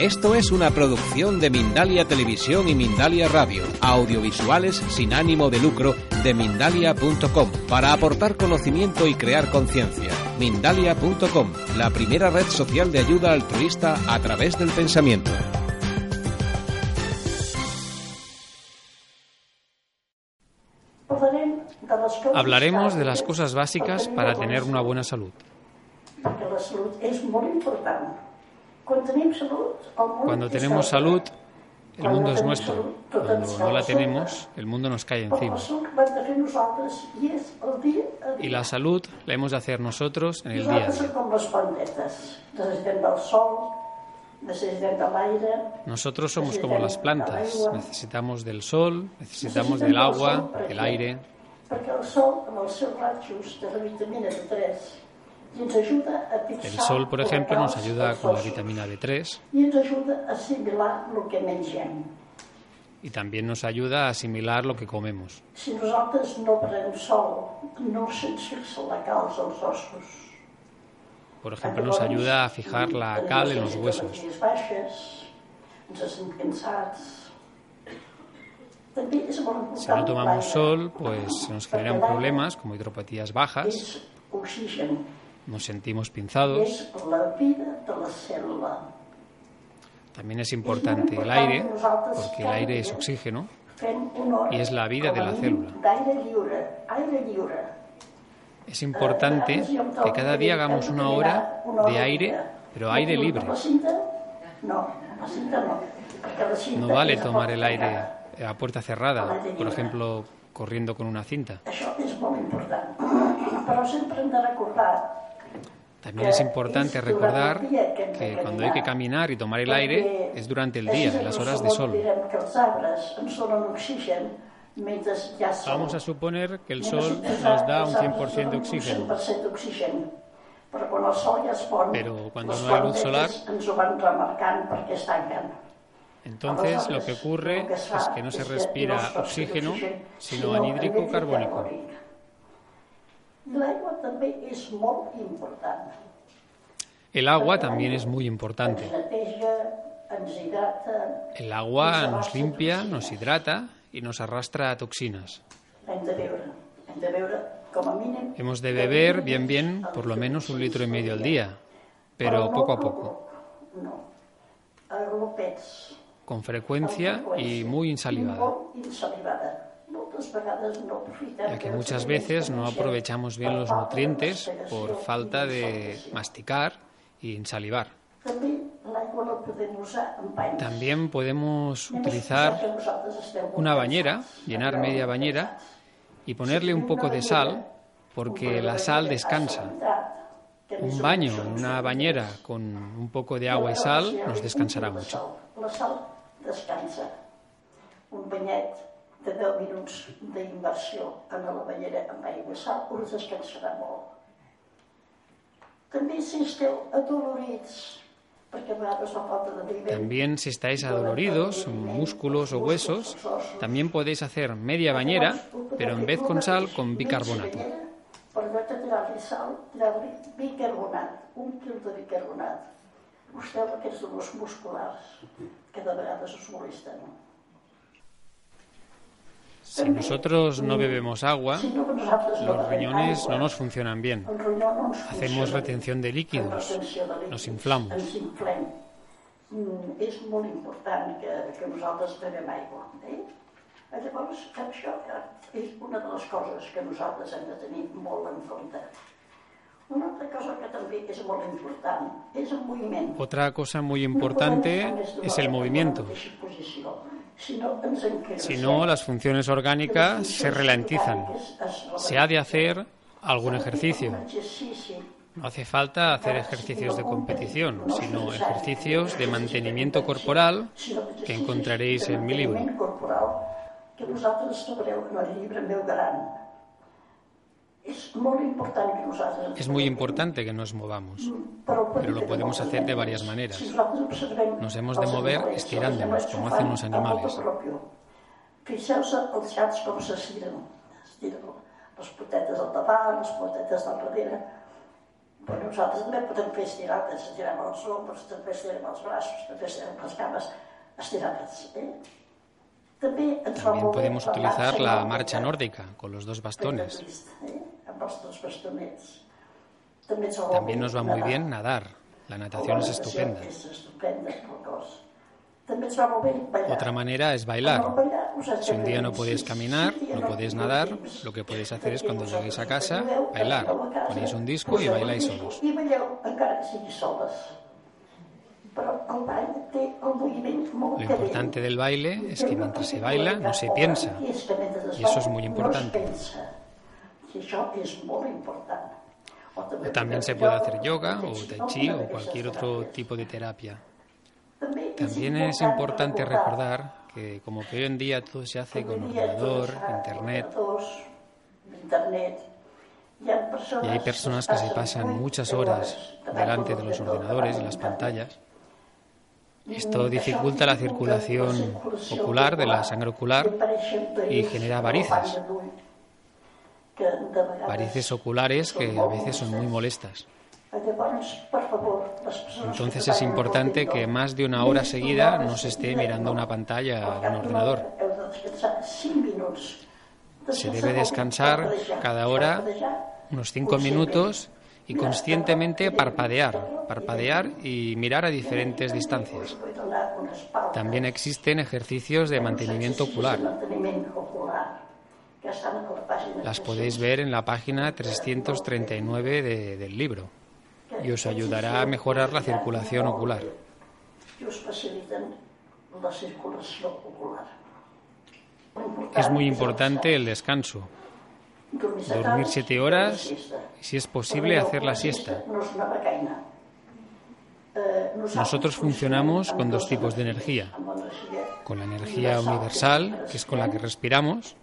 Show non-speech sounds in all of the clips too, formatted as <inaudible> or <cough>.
Esto es una producción de Mindalia Televisión y Mindalia Radio, audiovisuales sin ánimo de lucro de mindalia.com, para aportar conocimiento y crear conciencia. Mindalia.com, la primera red social de ayuda altruista a través del pensamiento. Hablaremos de las cosas básicas para tener una buena salud. La salut és molt important. Cuando tenemos salud, el mundo es nuestro. Cuando no la tenemos, el mundo nos cae encima. Y la salud la hemos de hacer nosotros en el día Nosotros somos como las plantas. Necesitamos del sol, necesitamos del agua, del aire. El sol, amb els seus rajos de la vitamina D3, i ens ajuda a fixar El sol, por ejemplo, nos ayuda con la vitamina D3 i ens ajuda a assimilar el que mengem. y también nos ayuda a asimilar lo que comemos. Si nosaltres no prenem sol, no se'ns fixa la calç als ossos. Por ejemplo, nos ayuda a fijar la cal en los huesos. Si no tomamos sol, pues se nos generan problemas como hidropatías bajas, oxigen, nos sentimos pinzados. También es importante el aire, porque el aire es oxígeno. I és la vida de la com a mínim, cèl·lula. D'aire lliure, aire lliure. Es importante que cada día hagamos una hora de aire, pero aire libre. No, vale tomar el aire a puerta cerrada, por ejemplo, corriendo con una cinta. Això és molt important. <clears throat> Però sempre hem de recordar También es importante recordar que cuando hay que caminar y tomar el aire es durante el día, en las horas de sol. Vamos a suponer que el sol nos da un els arbres 100% de oxígeno. Un 100% d'oxigen. Però quan el sol ja es pon, Pero cuando no hay luz solar-. Entonces lo que ocurre es que no se respira oxígeno, sino anhídrico carbónico. I l'aigua també és molt important. El agua también es muy importante. El agua nos limpia, nos hidrata y nos arrastra a toxinas. Hemos de beber bien bien por lo menos un litro y medio al día, pero poco a poco, con frecuencia y muy insalivada, ya que muchas veces no aprovechamos bien los nutrientes por falta de masticar y insalivar. També l'aigua la podem usar en banys. También podemos utilizar molt una bañera, llenar media bañera y ponerle un poco de sal, porque la sal descansa. Un baño en una bañera con un poco de agua y sal nos descansará mucho. La sal descansa. Un de 10 minuts d'inversió en la banyera amb aigua sal us descansarà molt. També si esteu adolorits, vivent... También si estáis adoloridos, músculos o huesos, también podéis hacer media bañera, pero en vez con sal, con bicarbonato. Per allò de tirar-li sal, tirar-li bicarbonat, un quil de bicarbonat. Vostè aquests dolors musculars que de vegades us molesten. Si nosotros no bebemos agua, los riñones no nos funcionan bien. Hacemos retención de líquidos, nos inflamos. És molt important que, que nosaltres bevem aigua. Eh? Llavors, això és una de les coses que nosaltres hem de tenir molt en compte. Una altra cosa que també és molt important és el moviment. Otra cosa muy importante es el movimiento. Si no, las funciones orgánicas se ralentizan. Se ha de hacer algún ejercicio. No hace falta hacer ejercicios de competición, sino ejercicios de mantenimiento corporal que encontraréis en mi libro. Es muy importante que nos Es muy importante que nos movamos, mm, pero lo podemos hacer de varias maneras. Nos hemos de mover estirándonos, como hacen los animales. Fixeu-se els xats com s'estiren. Estiren les potetes al davant, les potetes al darrere. Però nosaltres també podem fer estirades. Estirem els ombres, també estirem els braços, també estirem les cames. Estirades. Eh? También podemos utilizar la marcha nórdica con los dos bastones. También nos va muy bien nadar. La natación es estupenda. Otra manera es bailar. Si un día no podéis caminar, no podéis nadar, lo que podéis hacer es cuando lleguéis a casa, bailar. Ponéis un disco y bailáis solos. Lo importante del baile es que mientras se baila no se piensa. Y eso es muy importante. O también se puede hacer yoga o tai tai chi o cualquier otro tipo de terapia. También es importante recordar que como que hoy en día todo se hace con ordenador, internet, y hay personas que se pasan muchas horas delante de los ordenadores y las pantallas, esto dificulta la circulación ocular de la sangre ocular y genera varices. varices oculares que a veces son muy molestas. Entonces es importante que más de una hora seguida no se esté mirando una pantalla o un ordenador. Se debe descansar cada hora unos cinco minutos y conscientemente parpadear, parpadear y mirar a diferentes distancias. También existen ejercicios de mantenimiento ocular. Las podéis ver en la página 339 de- del libro y os ayudará a mejorar la circulación ocular. Es muy importante el descanso. Dormir siete horas y, si es posible, hacer la siesta. Nosotros funcionamos con dos tipos de energía. Con la energía universal, que es con la que respiramos,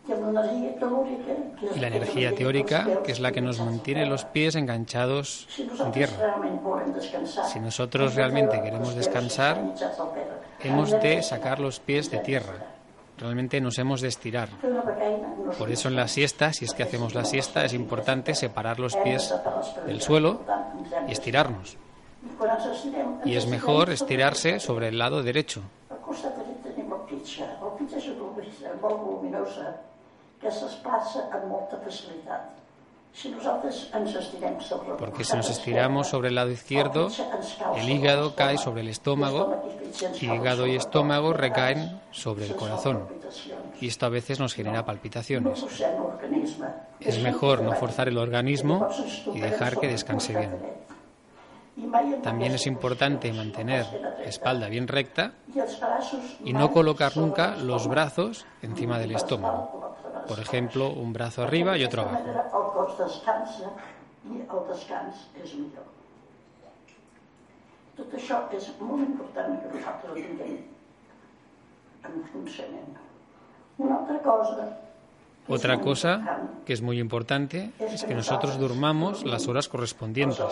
y la energía teórica, que es la que nos mantiene los pies enganchados en tierra. Si nosotros realmente queremos descansar, hemos de sacar los pies de tierra. Realmente nos hemos de estirar. Por eso en la siesta, si es que hacemos la siesta, es importante separar los pies del suelo y estirarnos. Y es mejor estirarse sobre el lado derecho. Porque si nos estiramos sobre el lado izquierdo, el hígado cae sobre el estómago y hígado y estómago recaen sobre el corazón. Y esto a veces nos genera palpitaciones. Es mejor no forzar el organismo y dejar que descanse bien. También es importante mantener la espalda bien recta y no colocar nunca los brazos encima del estómago. Por ejemplo, un brazo arriba y otro abajo. Tot això és molt important que nosaltres ho tinguem en funcionament. Una altra cosa... que és Otra cosa que es muy importante es que nosotros durmamos las horas correspondientes,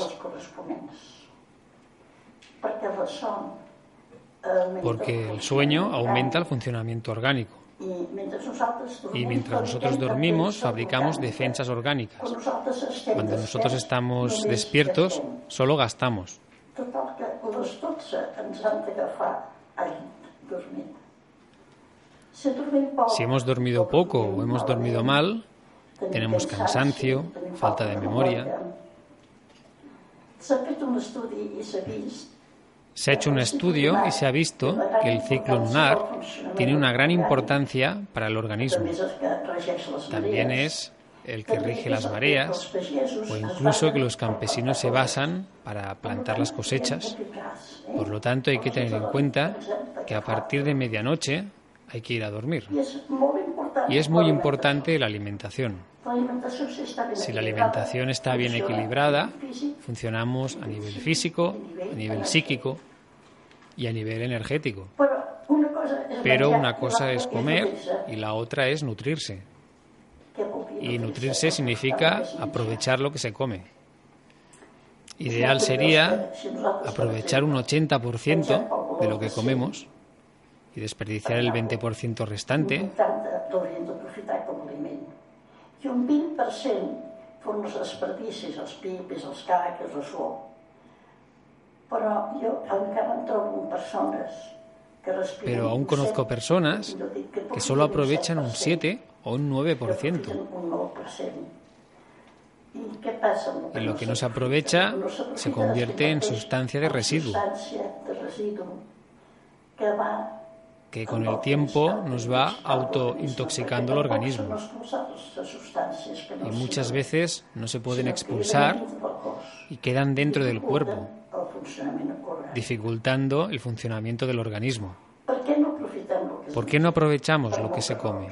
porque el sueño aumenta el funcionamiento orgánico. Y mientras nosotros dormimos, fabricamos defensas orgánicas. Cuando nosotros estamos despiertos, solo gastamos. Total que a les 12 ens han d'agafar al llit dormint. Si hemos dormido poco o hemos dormido mal, tenemos cansancio, falta de memoria. Se ha hecho un estudio y se ha visto que el ciclo lunar tiene una gran importancia para el organismo. También es el que rige las mareas o incluso que los campesinos se basan para plantar las cosechas. Por lo tanto, hay que tener en cuenta que a partir de medianoche hay que ir a dormir. Y es muy importante la alimentación. Si la alimentación está bien equilibrada, funcionamos a nivel físico, a nivel psíquico y a nivel energético. Pero una cosa es comer y la otra es nutrirse. Y nutrirse significa aprovechar lo que se come. Ideal sería aprovechar un 80% de lo que comemos y desperdiciar el 20% restante Un 80 l'hauríem d'aprofitar com a aliment. I un 20% són els desperdicis, els pipis, els caques, el suor. Però jo encara em trobo amb persones que respiren... Pero aún conozco personas que solo aprovechan un 7%, 7 o un 9%. aprofiten Un 9%. I què passa amb el Y lo que no se aprovecha se convierte en sustancia de en residuo, que va que con el tiempo nos va autointoxicando el organismo. Y muchas veces no se pueden expulsar y quedan dentro del cuerpo, dificultando el funcionamiento del organismo. ¿Por qué no aprovechamos lo que se come?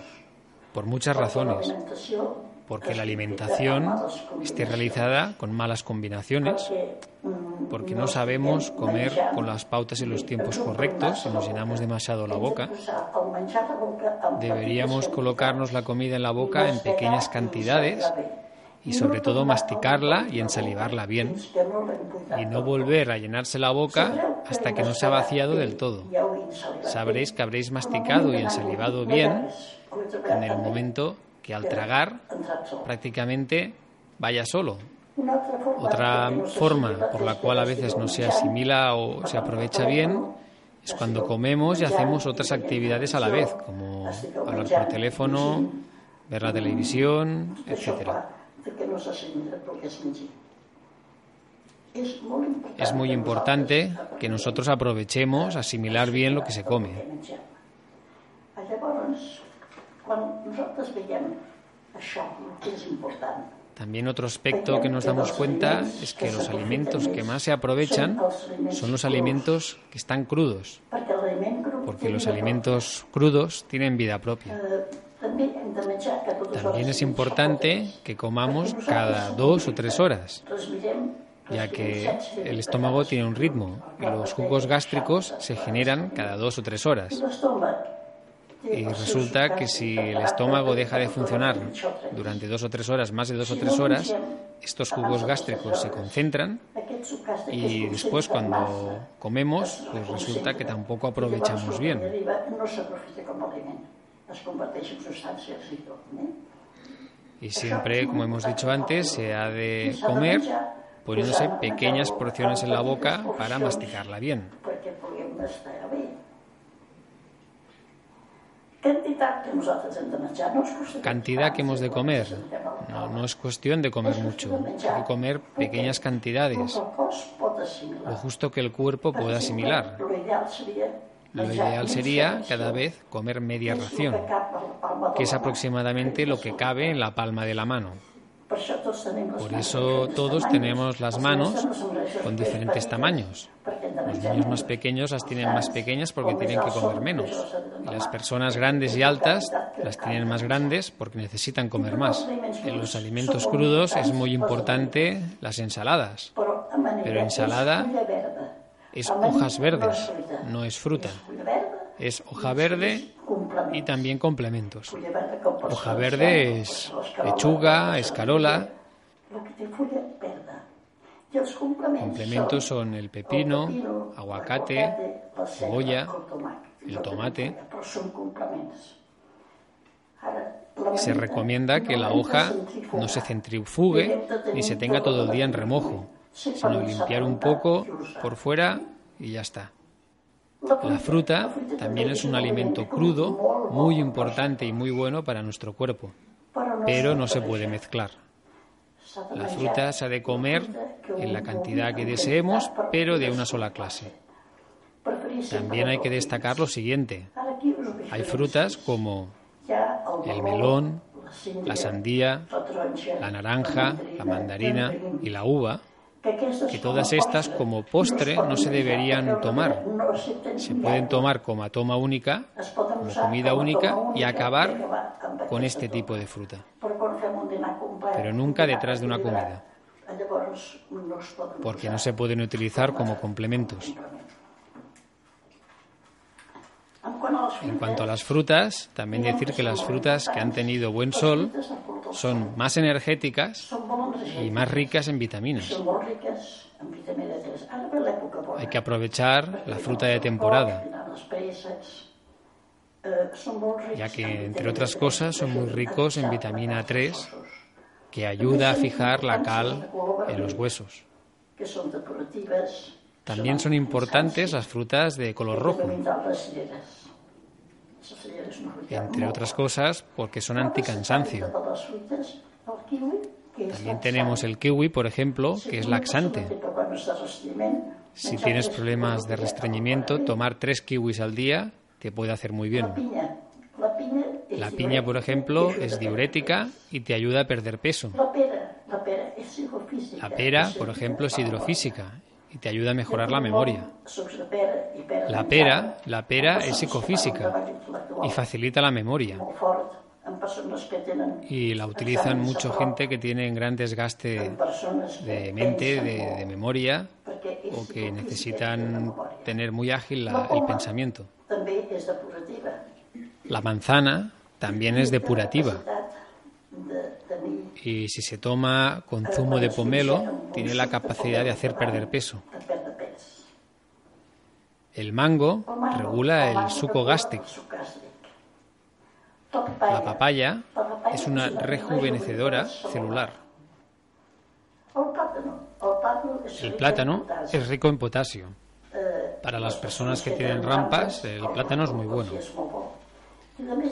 Por muchas razones. Porque la alimentación esté realizada con malas combinaciones, porque no sabemos comer con las pautas y los tiempos correctos y nos llenamos demasiado la boca. Deberíamos colocarnos la comida en la boca en pequeñas cantidades y sobre todo masticarla y ensalivarla bien y no volver a llenarse la boca hasta que no se ha vaciado del todo. Sabréis que habréis masticado y ensalivado bien en el momento que al tragar prácticamente vaya solo. Otra forma por la cual a veces no se asimila o se aprovecha bien es cuando comemos y hacemos otras actividades a la vez, como hablar por teléfono, ver la televisión, etcétera. Es muy importante que nosotros aprovechemos asimilar bien lo que se come. Quan nosaltres veiem això, que és important, También otro aspecto que nos damos cuenta es que los alimentos que más se aprovechan son los alimentos que están crudos, porque los alimentos crudos tienen vida propia. eh, También es importante que comamos cada dos o tres horas, ya que el estómago tiene un ritmo. Y los jugos gástricos se generan cada dos o tres horas. Y resulta que si el estómago deja de funcionar durante dos o tres horas, más de dos o tres horas, estos jugos gástricos se concentran y después cuando comemos, pues resulta que tampoco aprovechamos bien. Y siempre, como hemos dicho antes, se ha de comer poniéndose pequeñas porciones en la boca para masticarla bien. perquè puguem estar bé. Quantitat que nosaltres hem de menjar no és qüestió de Cantidad que hemos de comer. No, no es cuestión de comer mucho, hay que comer pequeñas cantidades, lo justo que el cuerpo pueda asimilar. Lo ideal sería cada vez comer media ración, que es aproximadamente lo que cabe en la palma de la mano. Por eso todos tenemos las manos con diferentes tamaños. Los niños más pequeños las tienen más pequeñas porque tienen que comer menos. Y las personas grandes y altas las tienen más grandes porque necesitan comer más. En los alimentos crudos es muy importante las ensaladas. Però ensalada. Es hojas verdes, no es fruta. Es hoja verde. Y también complementos. Hoja verde es lechuga, escarola. Complementos son el pepino, aguacate, cebolla, el tomate. Se recomienda que la hoja no se centrifugue ni se tenga todo el día en remojo, sino limpiar un poco por fuera y ya está. La fruta también es un alimento crudo muy importante y muy bueno para nuestro cuerpo, pero no se puede mezclar. La fruta se ha de comer en la cantidad que deseemos, pero de una sola clase. También hay que destacar lo siguiente. Hay frutas como el melón, la sandía, la naranja, la mandarina y la uva, que todas estas como postre no se deberían tomar. Se pueden tomar como toma única, como comida única y acabar con este tipo de fruta. Pero nunca detrás de una comida, porque no se pueden utilizar como complementos. En cuanto a las frutas, también decir que las frutas que han tenido buen sol son más energéticas y más ricas en vitaminas. Hay que aprovechar la fruta de temporada, ya que, entre otras cosas, son muy ricos en vitamina 3, que ayuda a fijar la cal en los huesos. También son importantes las frutas de color rojo, entre otras cosas porque son anticansancio. También tenemos el kiwi, por ejemplo, que es laxante. Si tienes problemas de restreñimiento, tomar tres kiwis al día te puede hacer muy bien. La piña, por ejemplo, es diurética y te ayuda a perder peso. La pera, por ejemplo, es hidrofísica y te ayuda a mejorar la memoria. La pera, la pera es psicofísica y facilita la memoria. Y la utilizan mucha gente que tiene gran desgaste de mente, de, memoria, o que necesitan tener muy ágil el pensamiento. La manzana también es depurativa. Y si se toma con zumo de pomelo, tiene la capacidad de hacer perder peso. El mango regula el suco gástrico. La papaya es una rejuvenecedora celular. El plátano es rico en potasio. Para las personas que tienen rampas, el plátano es muy bueno.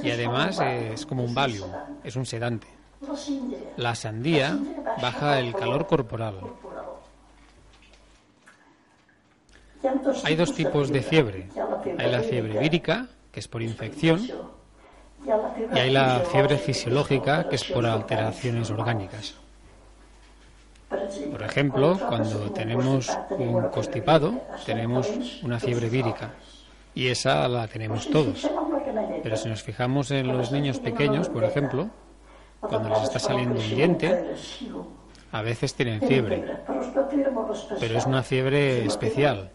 Y además es como un Valium, es un sedante. La sandía baja el calor corporal. Hay dos tipos de fiebre. Hay la fiebre vírica, que es por infección, y hay la fiebre fisiológica, que es por alteraciones orgánicas. Por ejemplo, cuando tenemos un constipado, tenemos una fiebre vírica, y esa la tenemos todos. Pero si nos fijamos en los niños pequeños, por ejemplo, cuando les está saliendo un diente, a veces tienen fiebre, pero es una fiebre especial,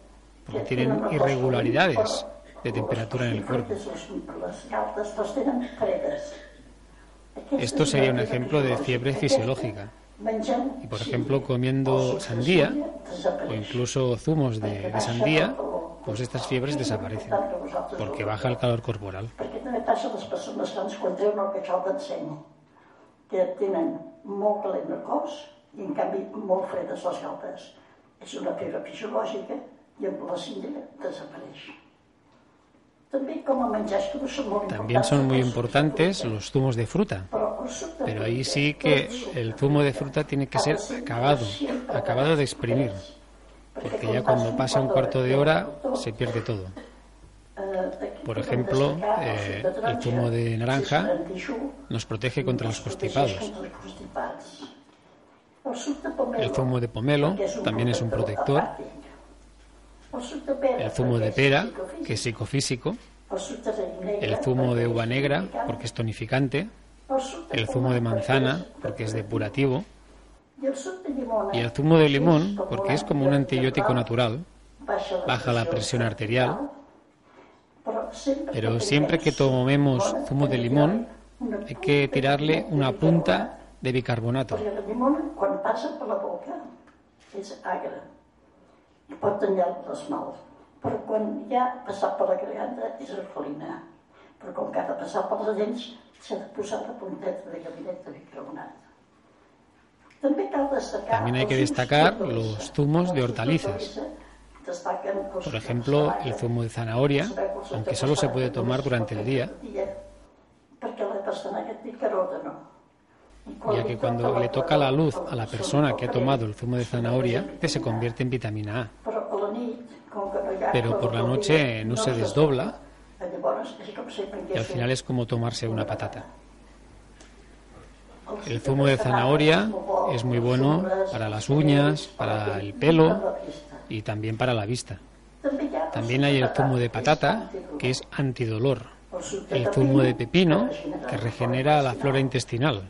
porque tienen irregularidades de temperatura en el cuerpo. Esto sería un ejemplo de fiebre fisiológica. Y por ejemplo, comiendo sandía o incluso zumos de, de sandía, pues estas fiebres desaparecen porque baja el calor corporal. Que tenen molt calent el cos i en canvi molt fredes les galtes. És una fibra fisiològica i amb la cindra desapareix. También son muy importantes los zumos de fruta, pero ahí sí que el zumo de fruta tiene que ser acabado, acabado de exprimir, porque ya cuando pasa un cuarto de hora se pierde todo. Por ejemplo, eh, el zumo de naranja nos protege contra los constipados. El zumo de pomelo también es un protector. El zumo de pera, que es psicofísico, el zumo de uva negra, porque es tonificante, el zumo de manzana, porque es depurativo, y el zumo de limón, porque es como un antibiótico natural, baja la presión arterial, pero siempre que tomemos zumo de limón hay que tirarle una punta de bicarbonato i pot tallar l'esmalt. Però quan ja ha passat per la garganta és alcalina. Però com que ha de passar per les dents, s'ha de posar la punteta de gabinet de bicarbonat. También hay que destacar los zumos de hortalizas. Por ejemplo, el zumo de zanahoria, aunque solo se puede tomar durante el día, ya que cuando le toca la luz a la persona que ha tomado el zumo de zanahoria, se convierte en vitamina A. Pero por la noche no se desdobla. y al final es como tomarse una patata. El zumo de zanahoria es muy bueno para las uñas, para el pelo y también para la vista. También hay el zumo de patata, que es antidolor. El zumo de pepino, que regenera la flora intestinal.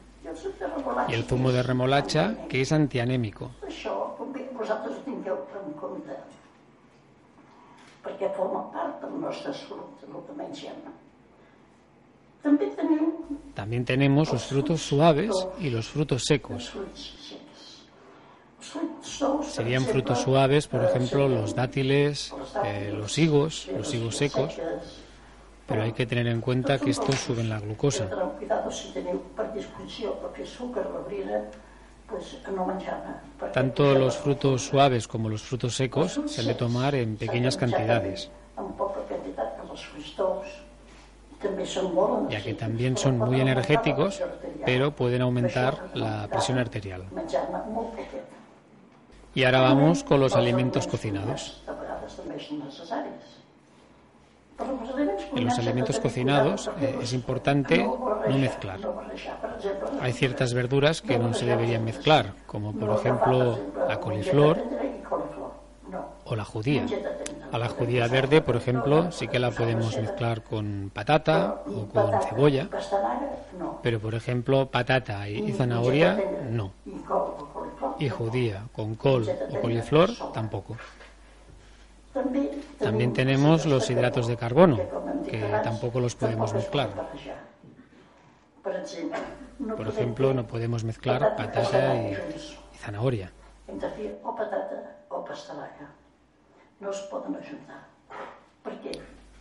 Y el zumo de remolacha, que es antianémico. También tenemos los frutos suaves y los frutos secos. Serían frutos suaves, por ejemplo, los dátiles, eh, los higos, los higos secos, pero hay que tener en cuenta que estos suben la glucosa. Tanto los frutos suaves como los frutos secos se han de tomar en pequeñas cantidades, ya que también son muy energéticos, pero pueden aumentar la presión arterial. Y ahora vamos con los alimentos cocinados. En los alimentos cocinados eh, es importante no mezclar. Hay ciertas verduras que no se deberían mezclar, como por ejemplo la coliflor o la judía. A la judía verde, por ejemplo, sí que la podemos mezclar con patata o con cebolla, pero por ejemplo patata y zanahoria no. Y judía con col o coliflor tampoco. También tenemos los hidratos de carbono, que tampoco los podemos mezclar. Por ejemplo, no podemos mezclar patata y, zanahoria.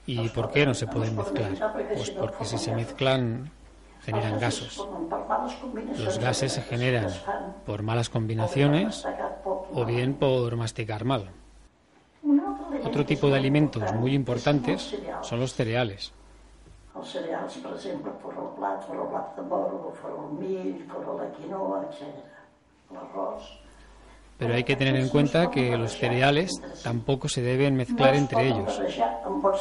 ¿Y por qué no se pueden mezclar? Pues porque si se mezclan generan gases. Los gases se generan por malas combinaciones o bien por masticar mal. Otro tipo de alimentos muy importantes son los cereales. Pero hay que tener en cuenta que los cereales tampoco se deben mezclar entre ellos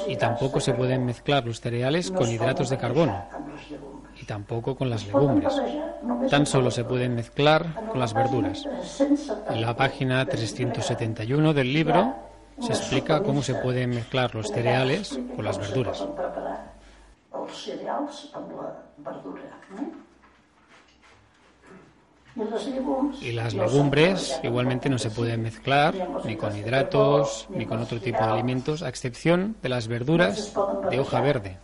y tampoco se pueden mezclar los cereales con hidratos de carbono y tampoco con las legumbres. Tan solo se pueden mezclar con las verduras. En la página 371 del libro se explica cómo se pueden mezclar los cereales con las verduras. Y las legumbres igualmente no se pueden mezclar ni con hidratos ni con otro tipo de alimentos, a excepción de las verduras de hoja verde.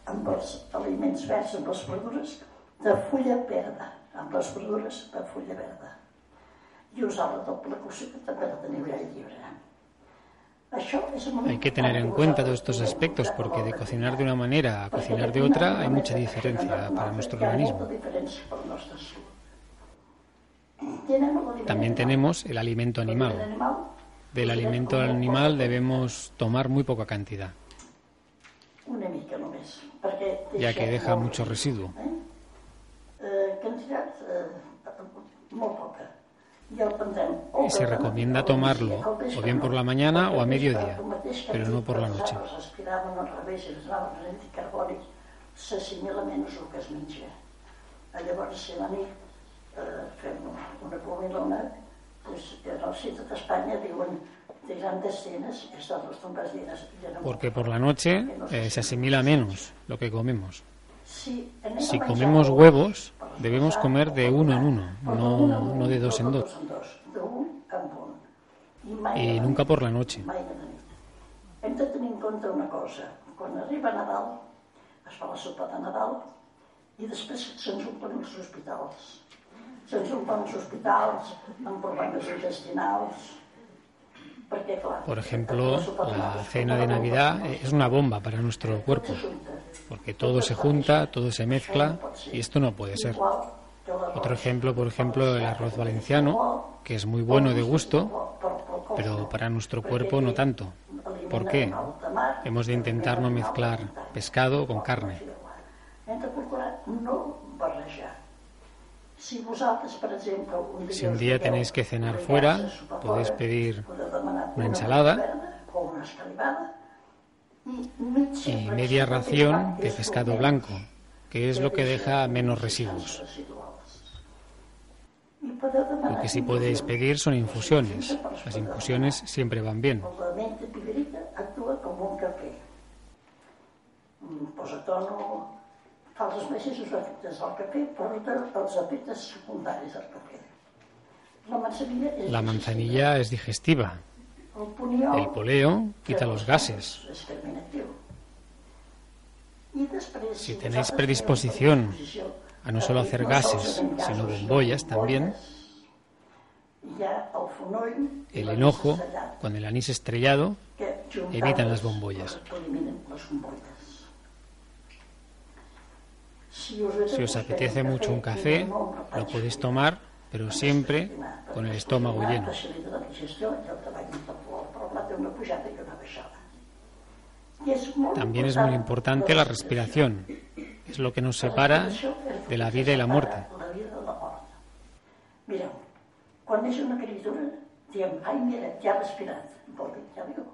Hay que tener en cuenta todos estos aspectos porque de cocinar de una manera a cocinar de otra hay mucha diferencia para nuestro organismo. También tenemos el alimento animal. Del alimento animal debemos tomar muy poca cantidad, ya que deja mucho residuo. Y se recomienda tomarlo o bien por la mañana o a mediodía, pero no por la noche. Porque por la noche eh, se asimila menos lo que comemos. Si comemos huevos, debemos comer de uno en uno, no, no de dos en dos. Y nunca por la noche. Hem de tenir en compte una cosa. Quan arriba Nadal, es fa la sopa de Nadal i després se'ns omplen els hospitals. Se'ns omplen els hospitals amb problemes intestinals, Por ejemplo, la cena de Navidad es una bomba para nuestro cuerpo, porque todo se junta, todo se mezcla y esto no puede ser. Otro ejemplo, por ejemplo, el arroz valenciano, que es muy bueno de gusto, pero para nuestro cuerpo no tanto. ¿Por qué? Hemos de intentar no mezclar pescado con carne. Si un día tenéis que cenar fuera, podéis pedir una ensalada y media ración de pescado blanco, que es lo que deja menos residuos. Lo que sí podéis pedir son infusiones. Las infusiones siempre van bien. La els del cafè, els efectes secundaris del cafè. Manzanilla és La manzanilla es digestiva. el poleo quita los gases. Si tenéis predisposición predisposició a no solo hacer no gases, sino bombollas también, el enojo, con el anís estrellado, evitan las bombollas. Si os apetece mucho un café, lo podéis tomar, pero siempre con el estómago lleno. También es muy importante la respiración. Es lo que nos separa de la vida y la muerte. Mireu, quan neix una criatura, ai, mira, respirat, vol dir, ja viu.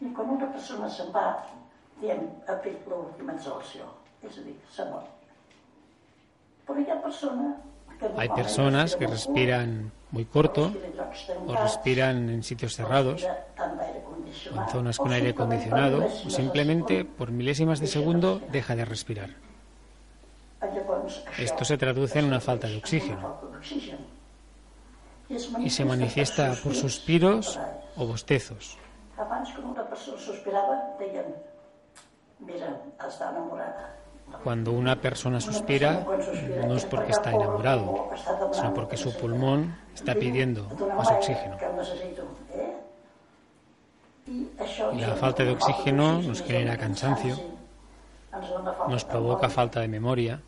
I quan una persona se'n va, diem, ha fet l'última exhalació, és a dir, s'ha mort. Però hi ha persones que... Hay personas que respiran muy corto o respiran en sitios cerrados o en zonas con aire acondicionado o simplemente por milésimas de segundo deja de respirar. Esto se traduce en una falta de oxígeno. y se manifiesta por suspiros o bostezos. Abans, quan una persona sospirava, deien, mira, està enamorada. Cuando una persona suspira, no es porque está enamorado, sino porque su pulmón está pidiendo más oxígeno. Y la falta de oxígeno nos genera cansancio, nos provoca falta de memoria,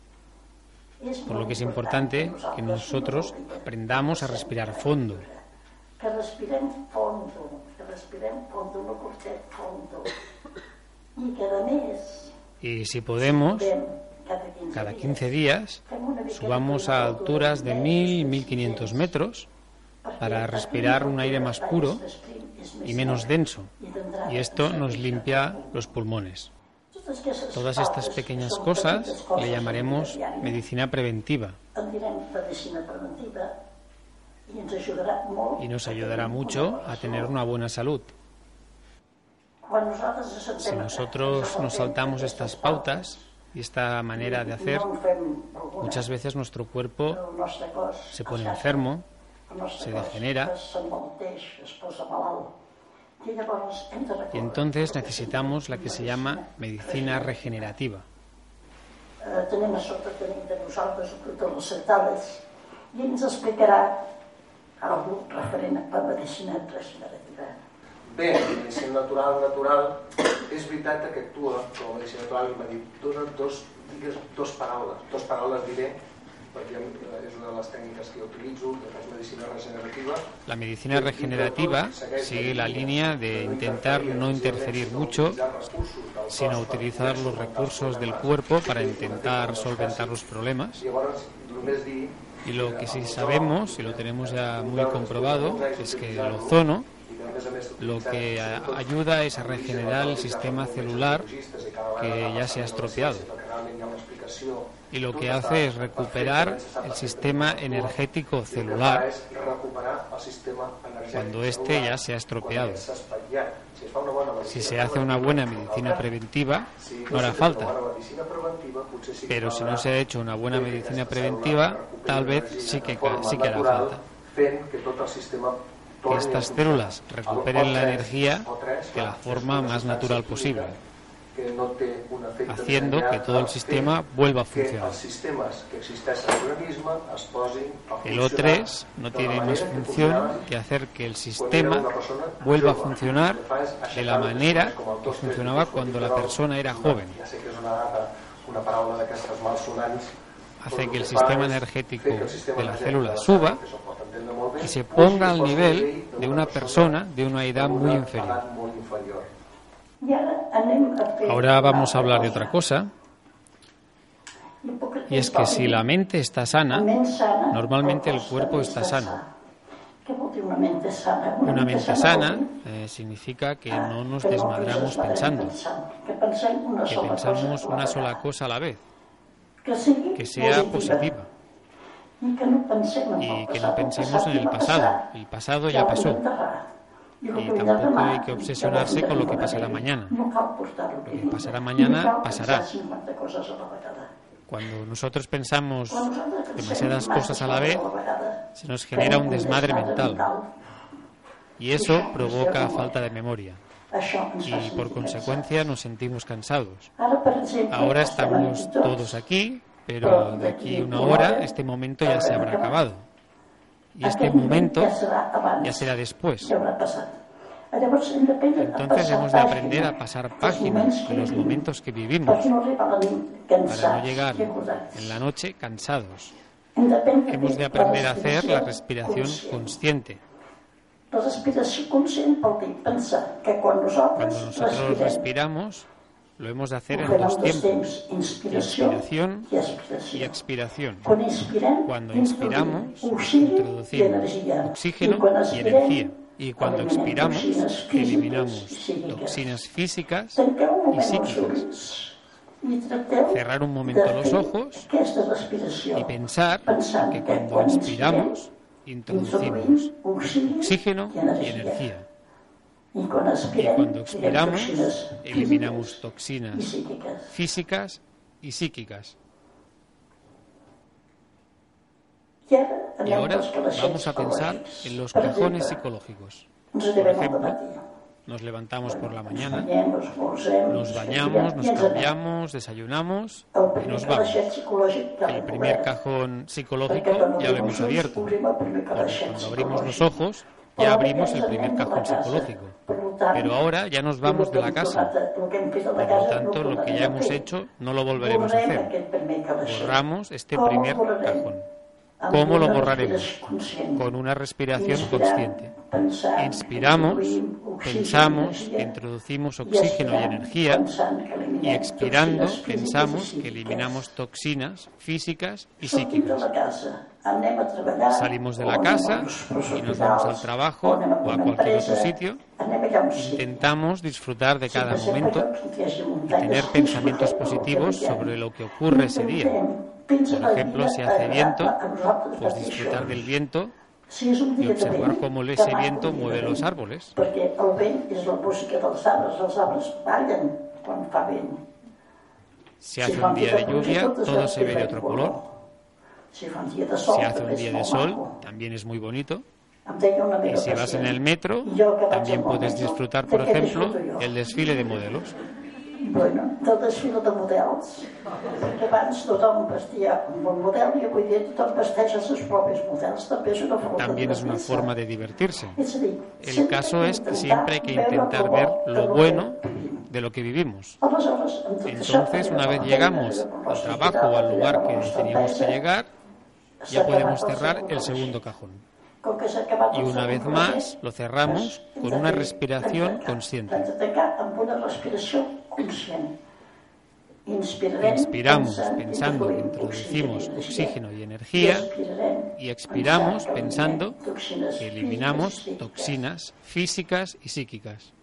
por lo que es importante que nosotros aprendamos a respirar fondo. Fondo, fondo, Y si podemos, cada 15, cada dies, 15 días, subamos a alturas de 1000, 1500 metros para respirar un aire más puro y menos denso. Y esto nos limpia los pulmones. Todas estas pequeñas cosas le llamaremos medicina preventiva y nos ayudará mucho a tener una buena salud. Si nosotros nos saltamos estas pautas y esta manera de hacer, muchas veces nuestro cuerpo se pone enfermo, se degenera. s'emmalteix, es posa malalt i llavors hem de y entonces necesitamos la que se llama medicina regenerativa. eh, a tenim de nosaltres el doctor Los Centales i ens explicarà alguna referent a la medicina regenerativa La medicina natural, natural, és veritat que actua com a medicina natural i m'ha dit, dona dos, digues, dos paraules, dos paraules diré, perquè eh, és una de les tècniques que jo utilitzo, que és medicina regenerativa. La medicina regenerativa sigue la línea de intentar no interferir mucho, sino utilizar los recursos del cuerpo para intentar solventar los problemas. Y lo que sí sabemos, y lo tenemos ya muy comprobado, es que el ozono lo que ayuda es a regenerar el sistema celular que ya se ha estropeado. Y lo que hace es recuperar el sistema energético celular cuando este ya se ha estropeado. Si se hace una buena medicina preventiva, no hará falta. Pero si no se ha hecho una buena medicina preventiva, tal vez sí que, sí que hará falta. Que estas células recuperen la energía de la forma más natural posible, haciendo que todo el sistema vuelva a funcionar. El funcionar O3 no tiene más función que hacer que el sistema vuelva a funcionar de la manera que funcionaba cuando la persona era joven. Una paraula d'aquestes malsonants, Hace que el sistema energético de la célula suba y se ponga al nivel de una persona de una edad muy inferior. Ahora vamos a hablar de otra cosa, y es que si la mente está sana, normalmente el cuerpo está sano. Una mente sana? Eh, significa que ah, no nos desmadramos pensando, que pensamos una sola cosa a la vez, que, sea positiva. y que no pensemos en el pasado. El pasado ya pasó. Y tampoco hay que obsesionarse con lo que pasará mañana. Lo que pasará mañana pasará. Cuando nosotros pensamos demasiadas cosas a la vez, se nos genera un desmadre mental. Y eso provoca falta de memoria. Y por consecuencia nos sentimos cansados. Ahora estamos todos aquí, pero de aquí a una hora este momento ya se habrá acabado. Y este momento ya será después. Entonces hemos de aprender a pasar páginas de los momentos que vivimos para no llegar en la noche cansados. Hemos de aprender a hacer la respiración consciente. Cuando nosotros respiramos, lo hemos de hacer en dos tiempos, inspiración y expiración. Cuando inspiramos, introducimos oxígeno y energía. Y cuando expiramos, eliminamos toxinas físicas y psíquicas. Cerrar un momento los ojos y pensar que cuando inspiramos, introducimos oxígeno y energía. Y cuando expiramos, eliminamos toxinas físicas y psíquicas. Y ahora vamos a pensar en los cajones psicológicos. Por ejemplo, nos levantamos por la mañana, nos bañamos, nos cambiamos, desayunamos y nos vamos. El primer cajón psicológico ya lo hemos abierto. Cuando abrimos los ojos, ya abrimos el primer cajón psicológico. Pero ahora ya nos vamos de la casa. Por lo tanto, lo que ya hemos hecho no lo volveremos a hacer. Borramos este primer cajón. ¿Cómo lo borraremos? Con una respiración consciente. Inspiramos, pensamos, introducimos oxígeno y energía y expirando pensamos que eliminamos toxinas físicas y psíquicas. Salimos de la casa y nos vamos al trabajo o a cualquier otro sitio. Intentamos disfrutar de cada momento y tener pensamientos positivos sobre lo que ocurre ese día. Por ejemplo, si hace viento, pues disfrutar del viento y observar cómo ese viento mueve los árboles. Si hace un día de lluvia, todo se ve de otro color. Si hace un día de sol, también es muy bonito. Y si vas en el metro, también puedes disfrutar, por ejemplo, el desfile de modelos. Bueno, del desfile de models, que abans tothom vestia un bon model i avui dia tothom vesteix els seus propis models. També és una forma, También es una forma de divertirse. El caso es que siempre hay que intentar ver lo bueno de lo que vivimos. Entonces, una vez llegamos al trabajo o al lugar que teníamos que llegar, ya podemos cerrar el segundo cajón. Y una vez más lo cerramos con una respiración consciente. Inspiramos pensando que introducimos oxígeno y energía y expiramos pensando que eliminamos toxinas físicas y psíquicas.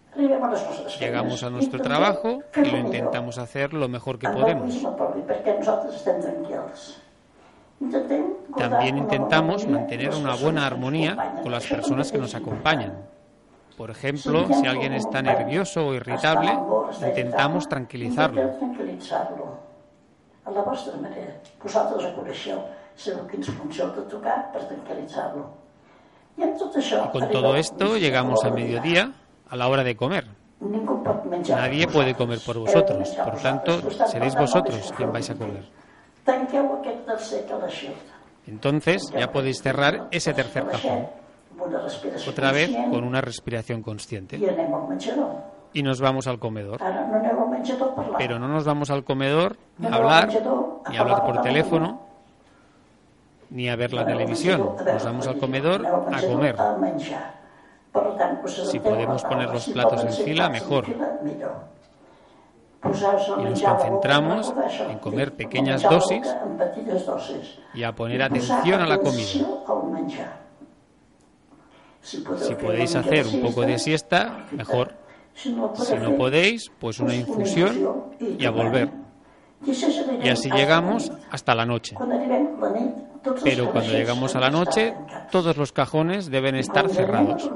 Llegamos a nuestro trabajo y lo intentamos hacer lo mejor que podemos. También intentamos mantener una buena armonía con las personas que nos acompañan. Por ejemplo, si alguien está nervioso o irritable, intentamos tranquilizarlo. Y con todo esto llegamos a mediodía, a la hora de comer. Nadie puede comer por vosotros, por tanto, seréis vosotros quien vais a comer. Entonces ya podéis cerrar ese tercer cajón. Otra vez con una respiración consciente. Y nos vamos al comedor. Pero no nos vamos al comedor a hablar, ni a hablar por teléfono, ni a ver la televisión. Nos vamos al comedor a comer. Si podemos poner los platos en fila, mejor y nos concentramos en comer pequeñas dosis y a poner atención a la comida. Si podéis hacer un poco de siesta, mejor. Si no podéis, pues una infusión y a volver. Y así llegamos hasta la noche. Pero cuando llegamos a la noche, todos los cajones deben estar cerrados.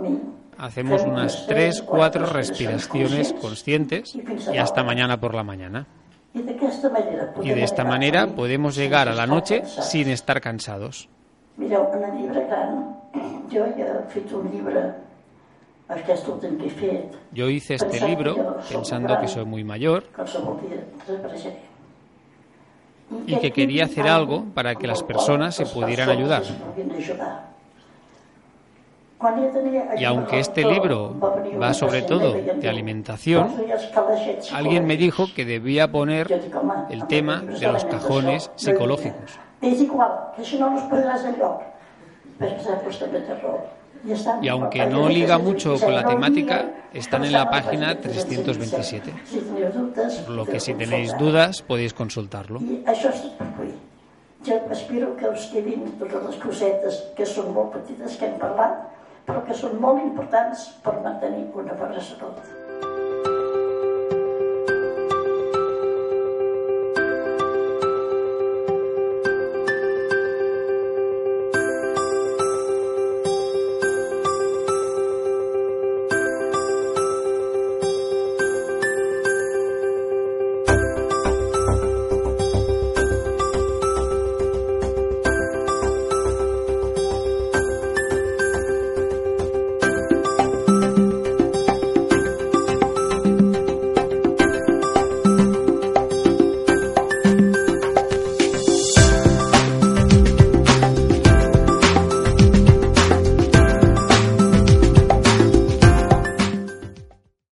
Hacemos unas 3-4 respiraciones conscientes y hasta mañana por la mañana. Y de esta manera podemos llegar a la noche sin estar cansados. Yo hice este libro pensando que soy muy mayor y que quería hacer algo para que las personas se pudieran ayudar. Y aunque este libro va sobre todo de alimentación, alguien me dijo que debía poner el tema de los cajones psicológicos. Y aunque no liga mucho con la temática, están en la página 327. Por lo que si tenéis dudas podéis consultarlo. Jo espero que us quedin totes les cosetes que són molt petites que hem parlat, però que són molt importants per mantenir una bona salut.